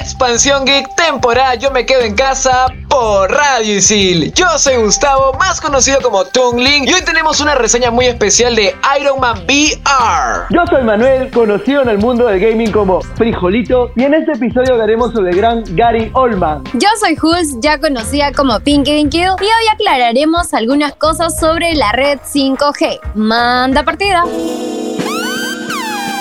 Expansión Geek, temporada Yo me quedo en casa por Radio Isil. Yo soy Gustavo, más conocido como Tungling, y hoy tenemos una reseña muy especial de Iron Man VR. Yo soy Manuel, conocido en el mundo del gaming como Frijolito, y en este episodio hablaremos sobre el gran Gary Oldman. Yo soy Jules, ya conocida como Pinky Kill, y hoy aclararemos algunas cosas sobre la red 5G. Manda partida.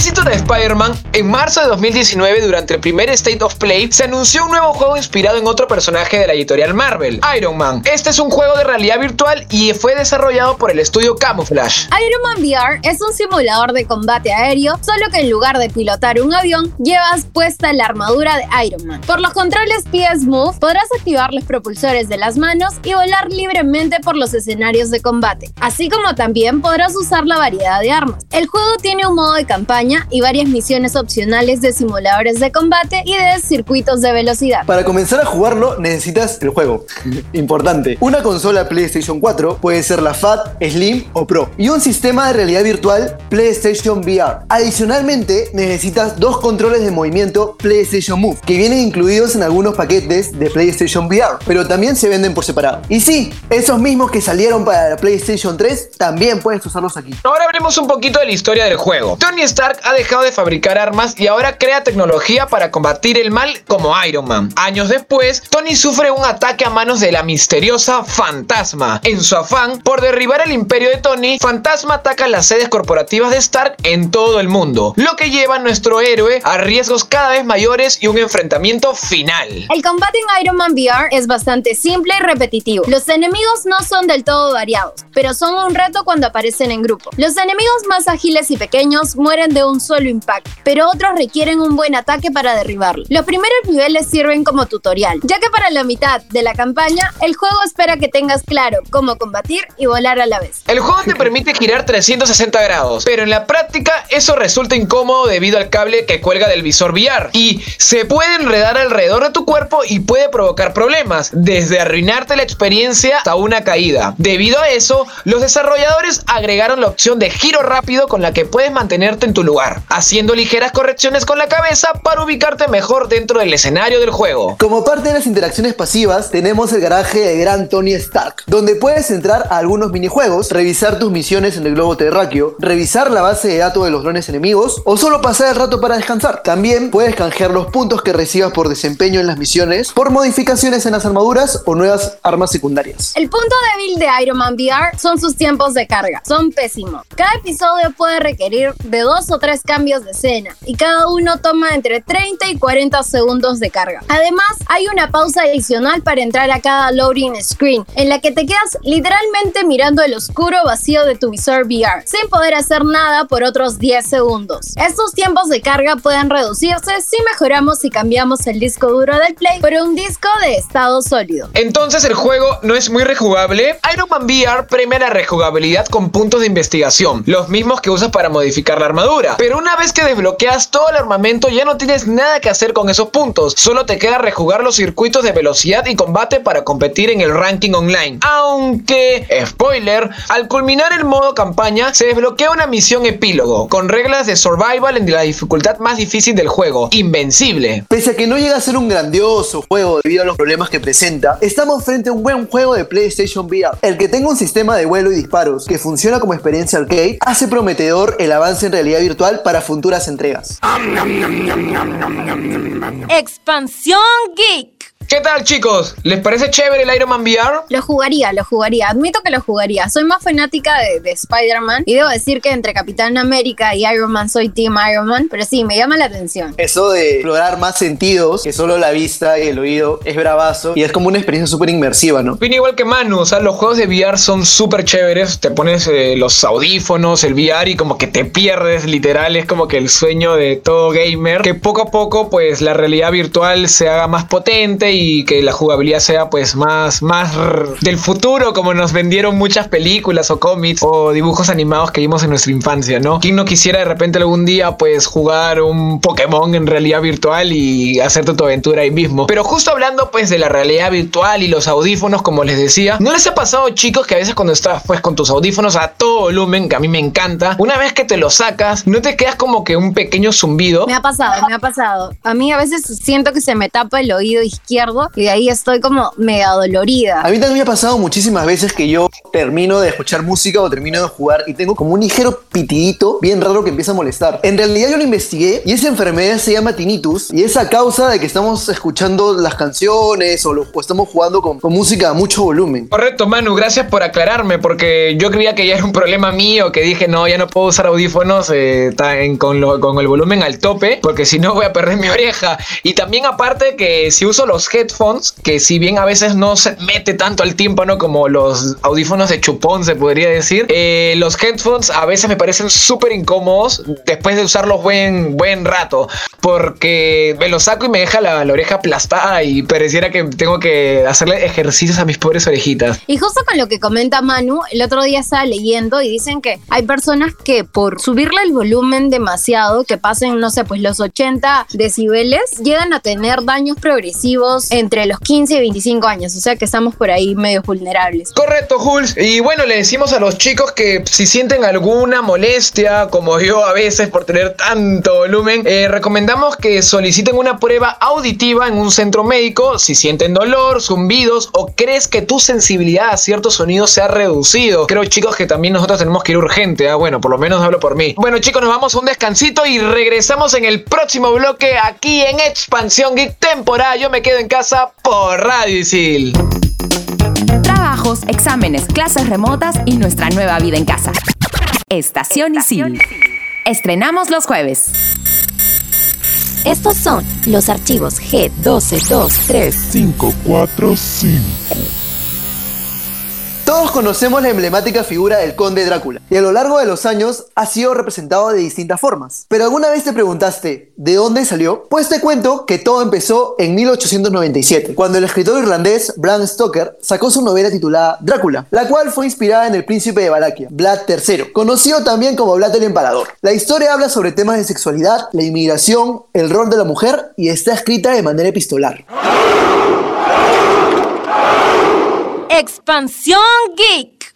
Éxito de Spider-Man, en marzo de 2019, durante el primer State of Play, se anunció un nuevo juego inspirado en otro personaje de la editorial Marvel, Iron Man. Este es un juego de realidad virtual y fue desarrollado por el estudio Camouflage. Iron Man VR es un simulador de combate aéreo, solo que en lugar de pilotar un avión, llevas puesta la armadura de Iron Man. Por los controles PS Move, podrás activar los propulsores de las manos y volar libremente por los escenarios de combate, así como también podrás usar la variedad de armas. El juego tiene un modo de campaña y varias misiones opcionales de simuladores de combate y de circuitos de velocidad. Para comenzar a jugarlo necesitas el juego. Importante. Una consola PlayStation 4 puede ser la FAT, Slim o Pro. Y un sistema de realidad virtual PlayStation VR. Adicionalmente necesitas dos controles de movimiento PlayStation Move, que vienen incluidos en algunos paquetes de PlayStation VR, pero también se venden por separado. Y sí, esos mismos que salieron para la PlayStation 3 también puedes usarlos aquí. Ahora hablemos un poquito de la historia del juego. Tony Stark ha dejado de fabricar armas y ahora crea tecnología para combatir el mal como Iron Man. Años después, Tony sufre un ataque a manos de la misteriosa Fantasma. En su afán por derribar el imperio de Tony, Fantasma ataca las sedes corporativas de Stark en todo el mundo, lo que lleva a nuestro héroe a riesgos cada vez mayores y un enfrentamiento final. El combate en Iron Man VR es bastante simple y repetitivo. Los enemigos no son del todo variados, pero son un reto cuando aparecen en grupo. Los enemigos más ágiles y pequeños mueren de un solo impacto, pero otros requieren un buen ataque para derribarlo. Los primeros niveles sirven como tutorial, ya que para la mitad de la campaña, el juego espera que tengas claro cómo combatir y volar a la vez. El juego te permite girar 360 grados, pero en la práctica eso resulta incómodo debido al cable que cuelga del visor VR y se puede enredar alrededor de tu cuerpo y puede provocar problemas, desde arruinarte la experiencia hasta una caída. Debido a eso, los desarrolladores agregaron la opción de giro rápido con la que puedes mantenerte en tu lugar, haciendo ligeras correcciones con la cabeza para ubicarte mejor dentro del escenario del juego. Como parte de las interacciones pasivas, tenemos el garaje de gran Tony Stark, donde puedes entrar a algunos minijuegos, revisar tus misiones en el globo terráqueo, revisar la base de datos de los drones enemigos o solo pasar el rato para descansar. También puedes canjear los puntos que recibas por desempeño en las misiones por modificaciones en las armaduras o nuevas armas secundarias. El punto débil de Iron Man VR son sus tiempos de carga. Son pésimos. Cada episodio puede requerir de dos o tres cambios de escena y cada uno toma entre 30 y 40 segundos de carga. Además, hay una pausa adicional para entrar a cada loading screen en la que te quedas literalmente mirando el oscuro vacío de tu visor VR sin poder hacer nada por otros 10 segundos. Estos tiempos de carga pueden reducirse si mejoramos y cambiamos el disco duro del Play por un disco de estado sólido. Entonces el juego no es muy rejugable. Iron Man VR premia la rejugabilidad con puntos de investigación, los mismos que usas para modificar la armadura. Pero una vez que desbloqueas todo el armamento ya no tienes nada que hacer con esos puntos, solo te queda rejugar los circuitos de velocidad y combate para competir en el ranking online. Aunque, spoiler, al culminar el modo campaña se desbloquea una misión epílogo, con reglas de survival en la dificultad más difícil del juego, Invencible. Pese a que no llega a ser un grandioso juego debido a los problemas que presenta, estamos frente a un buen juego de PlayStation VR. El que tenga un sistema de vuelo y disparos que funciona como experiencia arcade hace prometedor el avance en realidad virtual para futuras entregas. Expansión Geek. ¿Qué tal chicos? ¿Les parece chévere el Iron Man VR? Lo jugaría, lo jugaría. Admito que lo jugaría. Soy más fanática de, de Spider-Man y debo decir que entre Capitán América y Iron Man soy Team Iron Man, pero sí, me llama la atención. Eso de explorar más sentidos que solo la vista y el oído es bravazo y es como una experiencia súper inmersiva, ¿no? Opino igual que Manu, o sea, los juegos de VR son súper chéveres. Te pones eh, los audífonos, el VR y como que te pierdes, literal. Es como que el sueño de todo gamer. Que poco a poco, pues la realidad virtual se haga más potente y que la jugabilidad sea, pues más, más del futuro, como nos vendieron muchas películas o cómics o dibujos animados que vimos en nuestra infancia, ¿no? ¿Quién no quisiera de repente algún día, pues jugar un Pokémon en realidad virtual y hacerte tu aventura ahí mismo? Pero justo hablando, pues de la realidad virtual y los audífonos, como les decía, ¿no les ha pasado, chicos, que a veces cuando estás pues con tus audífonos a todo volumen, que a mí me encanta, una vez que te los sacas, no te quedas como que un pequeño zumbido? Me ha pasado, me ha pasado. A mí a veces siento que se me tapa el oído izquierdo y de ahí estoy como mega dolorida. A mí también me ha pasado muchísimas veces que yo termino de escuchar música o termino de jugar y tengo como un ligero pitidito bien raro que empieza a molestar. En realidad yo lo investigué y esa enfermedad se llama tinnitus y es a causa de que estamos escuchando las canciones o, lo- o estamos jugando con, con música a mucho volumen. Correcto, Manu, gracias por aclararme, porque yo creía que ya era un problema mío, que dije, no, ya no puedo usar audífonos eh, con, lo- con el volumen al tope, porque si no voy a perder mi oreja. Y también aparte que si uso los headphones, que si bien a veces no se mete tanto al tímpano como los audífonos de chupón, se podría decir, eh, los headphones a veces me parecen súper incómodos después de usarlos buen, buen rato, porque me los saco y me deja la, oreja aplastada y pareciera que tengo que hacerle ejercicios a mis pobres orejitas. Y justo con lo que comenta Manu, el otro día estaba leyendo y dicen que hay personas que por subirle el volumen demasiado, que pasen, no sé, pues los 80 decibeles, llegan a tener daños progresivos entre los 15 y 25 años. O sea que estamos por ahí medio vulnerables. Correcto, Jules. Y bueno, le decimos a los chicos que si sienten alguna molestia, como yo a veces por tener tanto volumen, eh, recomendamos que soliciten una prueba auditiva en un centro médico si sienten dolor, zumbidos o crees que tu sensibilidad a ciertos sonidos se ha reducido. Creo, chicos, que también nosotros tenemos que ir urgente. ¿ah? Bueno, por lo menos hablo por mí. Bueno, chicos, nos vamos a un descansito y regresamos en el próximo bloque aquí en Expansión Geek temporada. Yo me quedo en casa por Radio Isil. Trabajos, exámenes, clases remotas y nuestra nueva vida en casa. Estación Isil. Estrenamos los jueves. Estos son los archivos G1223. 545. Todos conocemos la emblemática figura del conde Drácula y a lo largo de los años ha sido representado de distintas formas. Pero alguna vez te preguntaste ¿de dónde salió? Pues te cuento que todo empezó en 1897, cuando el escritor irlandés Bram Stoker sacó su novela titulada Drácula, la cual fue inspirada en el príncipe de Valaquia, Vlad III, conocido también como Vlad el Empalador. La historia habla sobre temas de sexualidad, la inmigración, el rol de la mujer y está escrita de manera epistolar. Expansión Geek.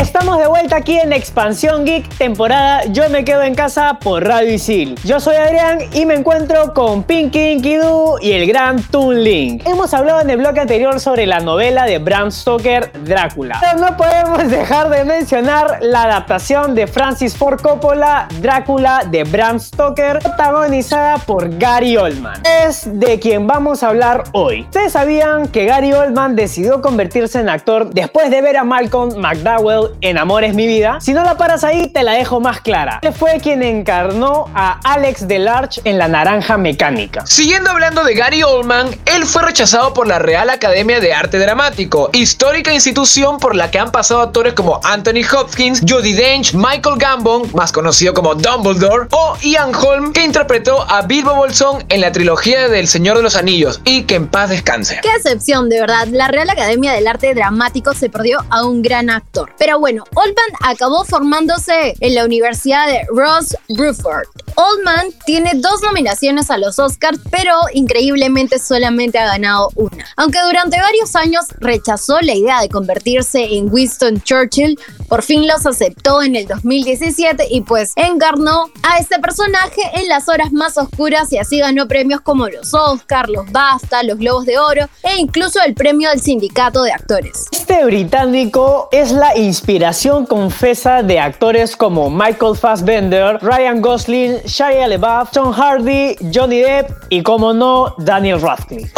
Estamos de vuelta aquí en Expansión Geek, temporada Yo me quedo en casa por Radio Isil. Yo soy Adrián y me encuentro con Pinky Inkidu y el gran Toon Link. Hemos hablado en el bloque anterior sobre la novela de Bram Stoker, Drácula. Pero no podemos dejar de mencionar la adaptación de Francis Ford Coppola, Drácula de Bram Stoker, protagonizada por Gary Oldman. Es de quien vamos a hablar hoy. ¿Ustedes sabían que Gary Oldman decidió convertirse en actor después de ver a Malcolm McDowell en Amor es mi vida? Si no la paras ahí, te la dejo más clara. Él fue quien encarnó a Alex Delarge en La Naranja Mecánica. Siguiendo hablando de Gary Oldman, él fue rechazado por la Real Academia de Arte Dramático, histórica institución por la que han pasado actores como Anthony Hopkins, Judi Dench, Michael Gambon, más conocido como Dumbledore, o Ian Holm, que interpretó a Bilbo Bolsón en la trilogía del Señor de los Anillos, y que en paz descanse. Qué excepción, de verdad. La Real Academia del Arte Dramático se perdió a un gran actor. Pero bueno, Oldman acabó formándose en la Universidad de Ross Bruford. Oldman tiene dos nominaciones a los Oscars, pero increíblemente solamente ha ganado una. Aunque durante varios años rechazó la idea de convertirse en Winston Churchill, por fin los aceptó en el 2017 y pues encarnó a este personaje en las horas más oscuras y así ganó premios como los Oscars, los BAFTA, los Globos de Oro e incluso el premio del Sindicato de Actores. Este británico es la inspiración confesa de actores como Michael Fassbender, Ryan Gosling, Shia LaBeouf, Tom Hardy, Johnny Depp y, como no, Daniel Radcliffe.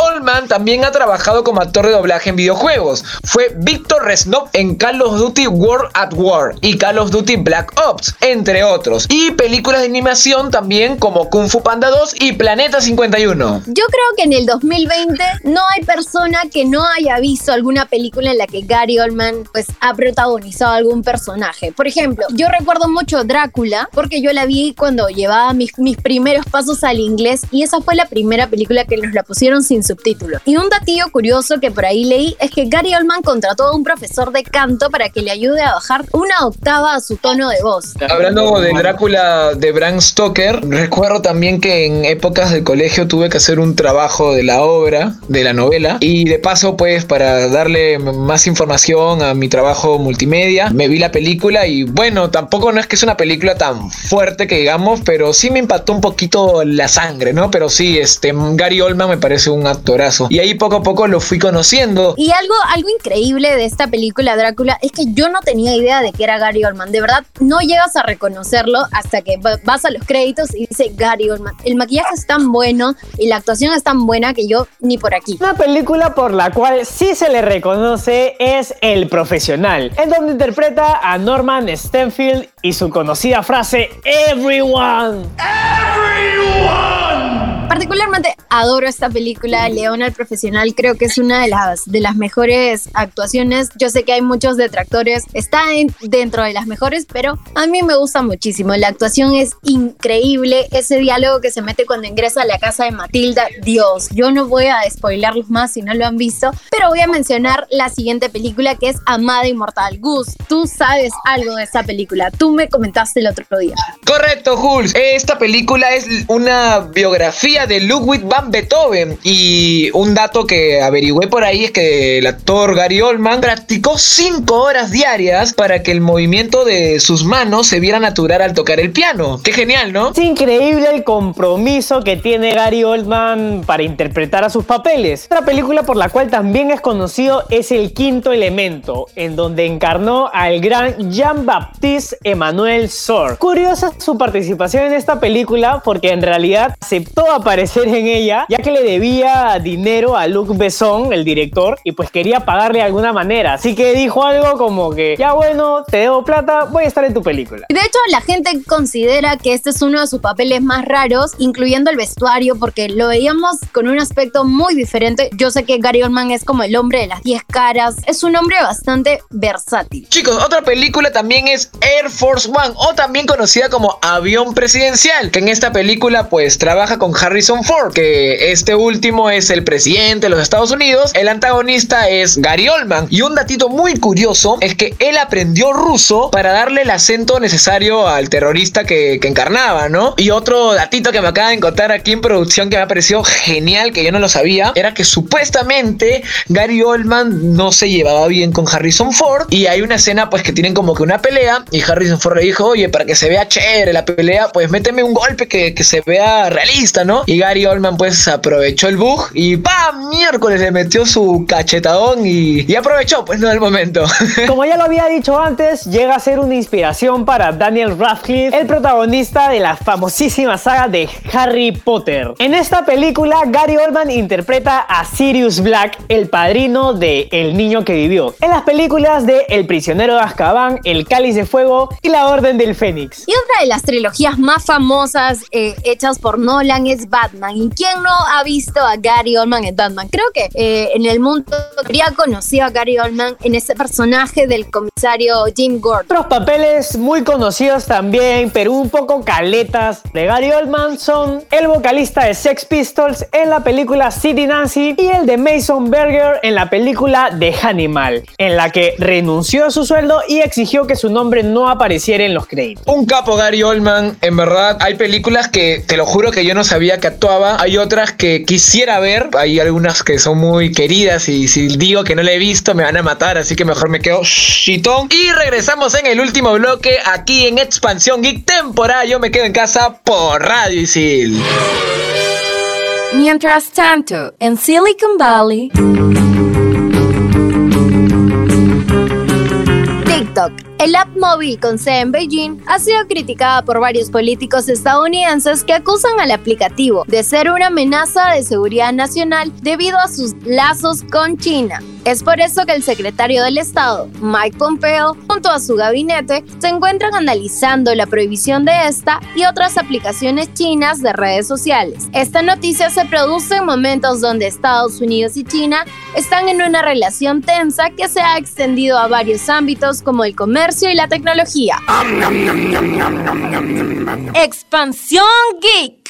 También ha trabajado como actor de doblaje en videojuegos. Fue Victor Reznov en Call of Duty World at War y Call of Duty Black Ops, entre otros. Y películas de animación también como Kung Fu Panda 2 y Planeta 51. Yo creo que en el 2020 no hay persona que no haya visto alguna película en la que Gary Oldman pues ha protagonizado algún personaje. Por ejemplo, yo recuerdo mucho Drácula porque yo la vi cuando llevaba mis, mis primeros pasos al inglés y esa fue la primera película que nos la pusieron sin subtítulos. Y un datillo curioso que por ahí leí es que Gary Oldman contrató a un profesor de canto para que le ayude a bajar una octava a su tono de voz. Hablando de Drácula de Bram Stoker, recuerdo también que en épocas de colegio tuve que hacer un trabajo de la obra, de la novela, y de paso pues para darle más información a mi trabajo multimedia, me vi la película y bueno, tampoco no es que es una película tan fuerte que digamos, pero sí me impactó un poquito la sangre, ¿no? Pero sí, este Gary Oldman me parece un actorazo. Y ahí poco a poco lo fui conociendo. Y algo, algo increíble de esta película Drácula es que yo no tenía idea de que era Gary Oldman. De verdad, no llegas a reconocerlo hasta que vas a los créditos y dice Gary Oldman. El maquillaje es tan bueno y la actuación es tan buena que yo ni por aquí. Una película por la cual sí se le reconoce es El Profesional, en donde interpreta a Norman Stanfield y su conocida frase Everyone. Particularmente adoro esta película, Leona el Profesional, creo que es una de las, de las mejores actuaciones. Yo sé que hay muchos detractores, está en- dentro de las mejores, pero a mí me gusta muchísimo. La actuación es increíble, ese diálogo que se mete cuando ingresa a la casa de Matilda, Dios, yo no voy a spoilarlos más si no lo han visto, pero voy a mencionar la siguiente película que es Amada Inmortal. Gus, tú sabes algo de esta película, tú me comentaste el otro día. Correcto, Jules. Esta película es una biografía de Ludwig van Beethoven. Y un dato que averigüé por ahí es que el actor Gary Oldman practicó 5 horas diarias para que el movimiento de sus manos se viera natural al tocar el piano. Qué genial, ¿no? Es increíble el compromiso que tiene Gary Oldman para interpretar a sus papeles. Otra película por la cual también es conocido es El Quinto Elemento, en donde encarnó al gran Jean-Baptiste Emmanuel Sor. Curiosa su participación en esta película porque en realidad aceptó aparecer en ella ya que le debía dinero a Luc Besson, el director, y pues quería pagarle de alguna manera. Así que dijo algo como que, ya bueno, te debo plata, voy a estar en tu película. De hecho, la gente considera que este es uno de sus papeles más raros, incluyendo el vestuario, porque lo veíamos con un aspecto muy diferente. Yo sé que Gary Oldman es como el hombre de las 10 caras, es un hombre bastante versátil. Chicos, otra película también es Air Force One o también conocida como Avión Presidencial, que en esta película pues trabaja con Harrison Ford, que este último es el presidente de los Estados Unidos, el antagonista es Gary Oldman y un datito muy curioso es que él aprendió ruso para darle el acento necesario al terrorista que, que encarnaba, ¿no? Y otro datito que me acaba de encontrar aquí en producción que me pareció genial, que yo no lo sabía, era que supuestamente Gary Oldman no se llevaba bien con Harrison Ford y hay una escena pues que tienen como que una pelea y Harrison Ford le dijo, oye, para que se vea chévere la pelea, pues méteme un golpe que, que se vea realista, ¿no? Y Gary Oldman pues aprovechó el bug y ¡pam! miércoles le metió su cachetadón y, y aprovechó pues no el momento. Como ya lo había dicho antes, llega a ser una inspiración para Daniel Radcliffe, el protagonista de la famosísima saga de Harry Potter. En esta película, Gary Oldman interpreta a Sirius Black, el padrino de El niño que vivió. En las películas de El prisionero de Azkaban, El cáliz de fuego y La orden del Fénix. Y otra de las trilogías más famosas eh, hechas por Nolan es Batman. ¿Y quién no ha visto a Gary Oldman en Batman? Creo que eh, en el mundo habría conocido a Gary Oldman en ese personaje del comisario Jim Gordon. Otros papeles muy conocidos también, pero un poco caletas de Gary Oldman son el vocalista de Sex Pistols en la película City Nancy y el de Mason Berger en la película The Hannibal, en la que renunció a su sueldo y exigió que su nombre no apareciera en los créditos. Un capo Gary Oldman, en verdad, hay películas que te lo juro que yo no sabía que actuaba, hay otras que quisiera ver, hay algunas que son muy queridas y si digo que no la he visto me van a matar, así que mejor me quedo chitón. Y regresamos en el último bloque aquí en Expansión Geek temporada, yo me quedo en casa por Radio Isil. Mientras tanto, en Silicon Valley. TikTok. El app móvil con sede en Beijing ha sido criticada por varios políticos estadounidenses que acusan al aplicativo de ser una amenaza de seguridad nacional debido a sus lazos con China. Es por eso que el secretario del Estado, Mike Pompeo, junto a su gabinete, se encuentran analizando la prohibición de esta y otras aplicaciones chinas de redes sociales. Esta noticia se produce en momentos donde Estados Unidos y China están en una relación tensa que se ha extendido a varios ámbitos como el comercio y la tecnología. Expansión Geek.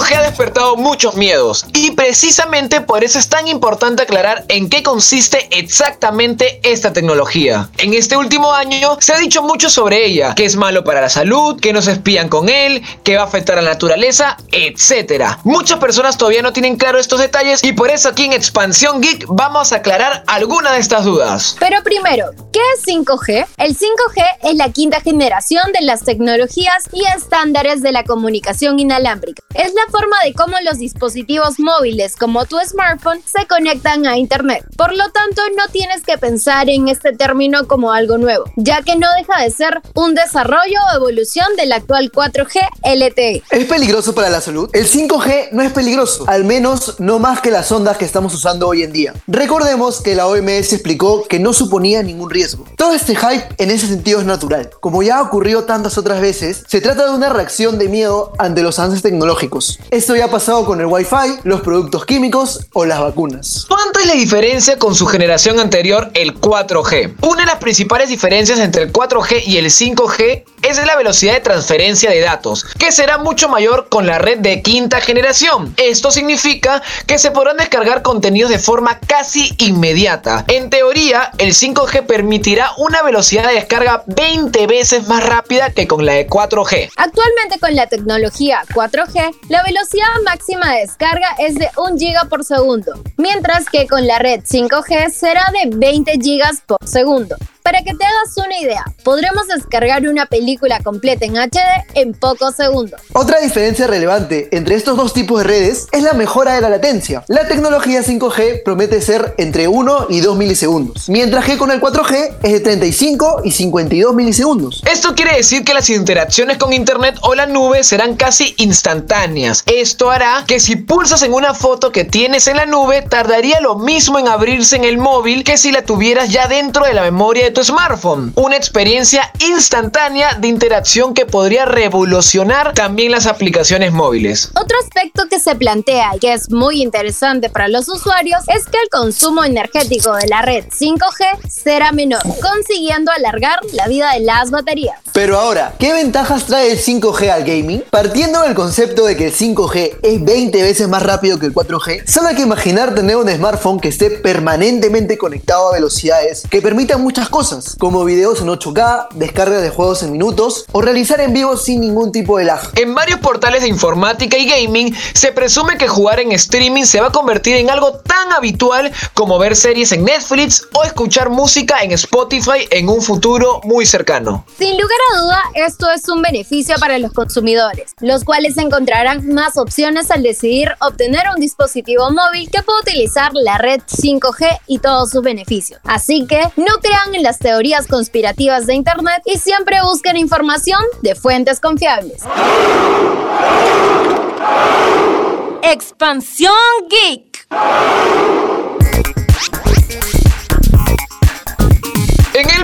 5G ha despertado muchos miedos y precisamente por eso es tan importante aclarar en qué consiste exactamente esta tecnología. En este último año se ha dicho mucho sobre ella, que es malo para la salud, que nos espían con él, que va a afectar a la naturaleza, etc. Muchas personas todavía no tienen claro estos detalles y por eso aquí en Expansión Geek vamos a aclarar algunas de estas dudas. Pero primero, ¿qué es 5G? El 5G es la quinta generación de las tecnologías y estándares de la comunicación inalámbrica. Es la forma de cómo los dispositivos móviles como tu smartphone se conectan a Internet. Por lo tanto, no tienes que pensar en este término como algo nuevo, ya que no deja de ser un desarrollo o evolución del actual 4G LTE. ¿Es peligroso para la salud? El 5G no es peligroso, al menos no más que las ondas que estamos usando hoy en día. Recordemos que la OMS explicó que no suponía ningún riesgo. Todo este hype en ese sentido es natural. Como ya ha ocurrido tantas otras veces, se trata de una reacción de miedo ante los avances tecnológicos. Esto ya ha pasado con el Wi-Fi, los productos químicos o las vacunas. ¿Cuánto es la diferencia con su generación anterior, el 4G? Una de las principales diferencias entre el 4G y el 5G es la velocidad de transferencia de datos, que será mucho mayor con la red de quinta generación. Esto significa que se podrán descargar contenidos de forma casi inmediata. En teoría, el 5G permitirá una velocidad de descarga 20 veces más rápida que con la de 4G. Actualmente con la tecnología 4G, la velocidad máxima de descarga es de 1 GB por segundo, mientras que con la red 5G será de 20 GB por segundo. Para que te hagas una idea, podremos descargar una película completa en HD en pocos segundos. Otra diferencia relevante entre estos dos tipos de redes es la mejora de la latencia. La tecnología 5G promete ser entre 1 y 2 milisegundos, mientras que con el 4G es de 35 y 52 milisegundos. Esto quiere decir que las interacciones con Internet o la nube serán casi instantáneas. Esto hará que si pulsas en una foto que tienes en la nube, tardaría lo mismo en abrirse en el móvil que si la tuvieras ya dentro de la memoria de tu smartphone. Una experiencia instantánea de interacción que podría revolucionar también las aplicaciones móviles. Otro aspecto que se plantea y que es muy interesante para los usuarios es que el consumo energético de la red 5G será menor, consiguiendo alargar la vida de las baterías. Pero ahora, ¿qué ventajas trae el 5G al gaming? Partiendo del concepto de que el 5G es 20 veces más rápido que el 4G, solo hay que imaginar tener un smartphone que esté permanentemente conectado a velocidades que permitan muchas cosas, como videos en 8K, descarga de juegos en minutos o realizar en vivo sin ningún tipo de lag. En varios portales de informática y gaming se presume que jugar en streaming se va a convertir en algo tan habitual como ver series en Netflix o escuchar música en Spotify en un futuro muy cercano. Sin lugar a duda, esto es un beneficio para los consumidores, los cuales encontrarán más opciones al decidir obtener un dispositivo móvil que pueda utilizar la red 5G y todos sus beneficios. Así que no crean en las teorías conspirativas de Internet y siempre busquen información de fuentes confiables. Expansión Geek.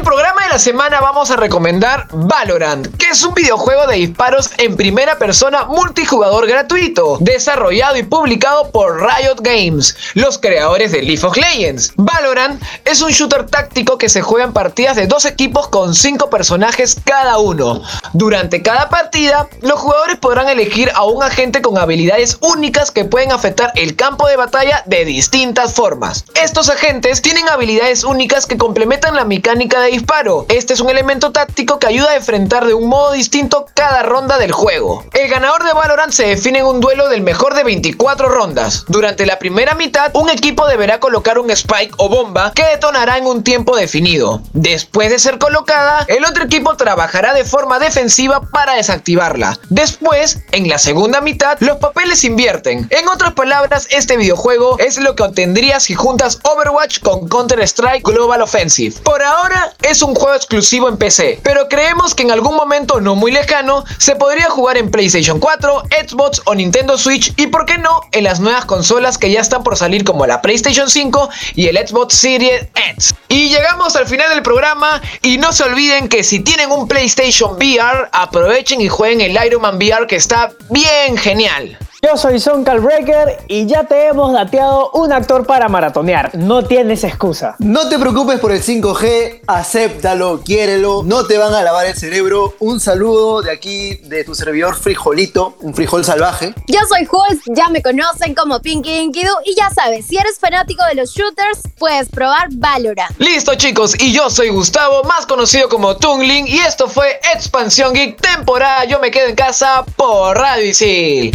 Programa de la semana vamos a recomendar Valorant, que es un videojuego de disparos en primera persona multijugador gratuito, desarrollado y publicado por Riot Games, los creadores de League of Legends. Valorant es un shooter táctico que se juega en partidas de dos equipos con cinco personajes cada uno. Durante cada partida, los jugadores podrán elegir a un agente con habilidades únicas que pueden afectar el campo de batalla de distintas formas. Estos agentes tienen habilidades únicas que complementan la mecánica de disparo Este es un elemento táctico que ayuda a enfrentar de un modo distinto cada ronda del juego. El ganador de Valorant se define en un duelo del mejor de 24 rondas. Durante la primera mitad, un equipo deberá colocar un spike o bomba que detonará en un tiempo definido. Después de ser colocada, el otro equipo trabajará de forma defensiva para desactivarla. Después, en la segunda mitad, los papeles invierten. En otras palabras, este videojuego es lo que obtendrías si juntas Overwatch con Counter-Strike Global Offensive. Por ahora, es un juego exclusivo en PC, pero creemos que en algún momento no muy lejano se podría jugar en PlayStation 4, Xbox o Nintendo Switch y por qué no en las nuevas consolas que ya están por salir como la PlayStation 5 y el Xbox Series X. Y llegamos al final del programa y no se olviden que si tienen un PlayStation VR, aprovechen y jueguen el Iron Man VR que está bien genial. Yo soy Son Breaker y ya te hemos dateado un actor para maratonear. No tienes excusa. No te preocupes por el 5G, acéptalo, quiérelo, no te van a lavar el cerebro. Un saludo de aquí de tu servidor Frijolito, un frijol salvaje. Yo soy Hulk, ya me conocen como Pinky Inkidu y ya sabes, si eres fanático de los shooters, puedes probar Valorant. Listo chicos, y yo soy Gustavo, más conocido como Tungling, y esto fue Expansión Geek temporada Yo me quedo en casa por Radio Isil.